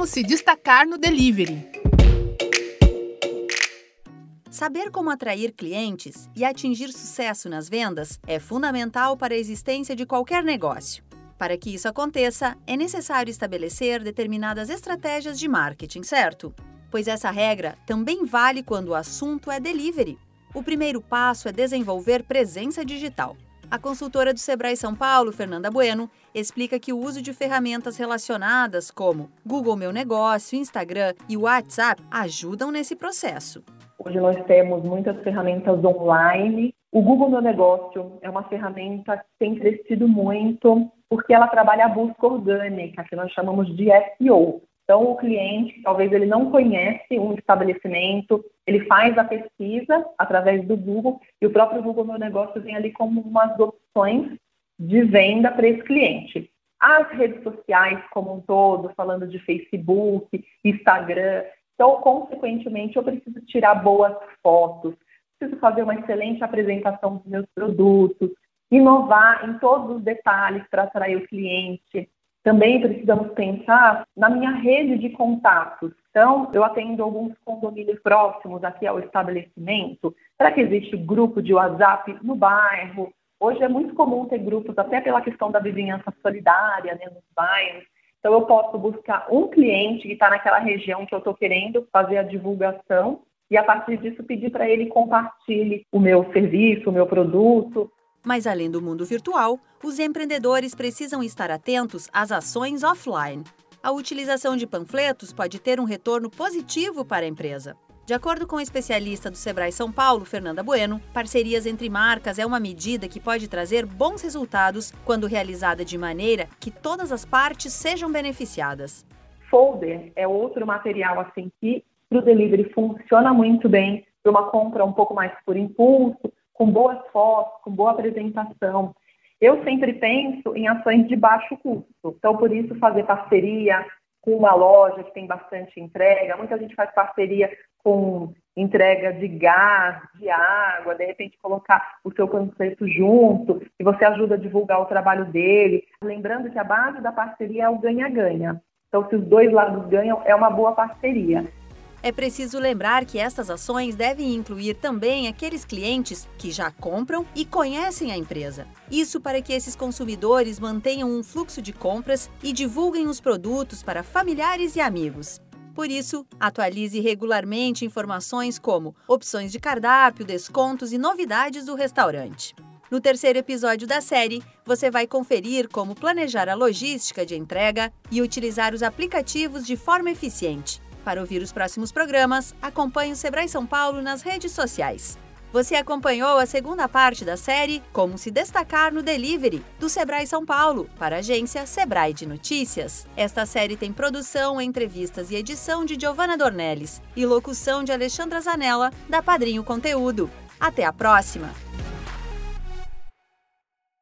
Como se destacar no delivery. Saber como atrair clientes e atingir sucesso nas vendas é fundamental para a existência de qualquer negócio. Para que isso aconteça, é necessário estabelecer determinadas estratégias de marketing, certo? Pois essa regra também vale quando o assunto é delivery. O primeiro passo é desenvolver presença digital. A consultora do Sebrae São Paulo, Fernanda Bueno, explica que o uso de ferramentas relacionadas como Google Meu Negócio, Instagram e WhatsApp ajudam nesse processo. Hoje nós temos muitas ferramentas online. O Google Meu Negócio é uma ferramenta que tem crescido muito porque ela trabalha a busca orgânica, que nós chamamos de SEO. Então, o cliente, talvez ele não conhece um estabelecimento, ele faz a pesquisa através do Google e o próprio Google Meu Negócio vem ali como umas opções de venda para esse cliente. As redes sociais como um todo, falando de Facebook, Instagram, então, consequentemente, eu preciso tirar boas fotos, preciso fazer uma excelente apresentação dos meus produtos, inovar em todos os detalhes para atrair o cliente, também precisamos pensar na minha rede de contatos. Então, eu atendo alguns condomínios próximos aqui ao estabelecimento. Será que existe grupo de WhatsApp no bairro? Hoje é muito comum ter grupos, até pela questão da vizinhança solidária né, nos bairros. Então, eu posso buscar um cliente que está naquela região que eu estou querendo fazer a divulgação e, a partir disso, pedir para ele compartilhe o meu serviço, o meu produto, mas além do mundo virtual, os empreendedores precisam estar atentos às ações offline. A utilização de panfletos pode ter um retorno positivo para a empresa. De acordo com a especialista do Sebrae São Paulo, Fernanda Bueno, parcerias entre marcas é uma medida que pode trazer bons resultados quando realizada de maneira que todas as partes sejam beneficiadas. Folder é outro material assim que para o delivery funciona muito bem para uma compra um pouco mais por impulso, com boas fotos, com boa apresentação. Eu sempre penso em ações de baixo custo. Então, por isso, fazer parceria com uma loja que tem bastante entrega. Muita gente faz parceria com entrega de gás, de água, de repente colocar o seu panfleto junto e você ajuda a divulgar o trabalho dele. Lembrando que a base da parceria é o ganha-ganha. Então, se os dois lados ganham, é uma boa parceria. É preciso lembrar que estas ações devem incluir também aqueles clientes que já compram e conhecem a empresa. Isso para que esses consumidores mantenham um fluxo de compras e divulguem os produtos para familiares e amigos. Por isso, atualize regularmente informações como opções de cardápio, descontos e novidades do restaurante. No terceiro episódio da série, você vai conferir como planejar a logística de entrega e utilizar os aplicativos de forma eficiente. Para ouvir os próximos programas, acompanhe o Sebrae São Paulo nas redes sociais. Você acompanhou a segunda parte da série Como se destacar no delivery do Sebrae São Paulo para a agência Sebrae de Notícias. Esta série tem produção, entrevistas e edição de Giovanna Dornelles e locução de Alexandra Zanella da Padrinho Conteúdo. Até a próxima.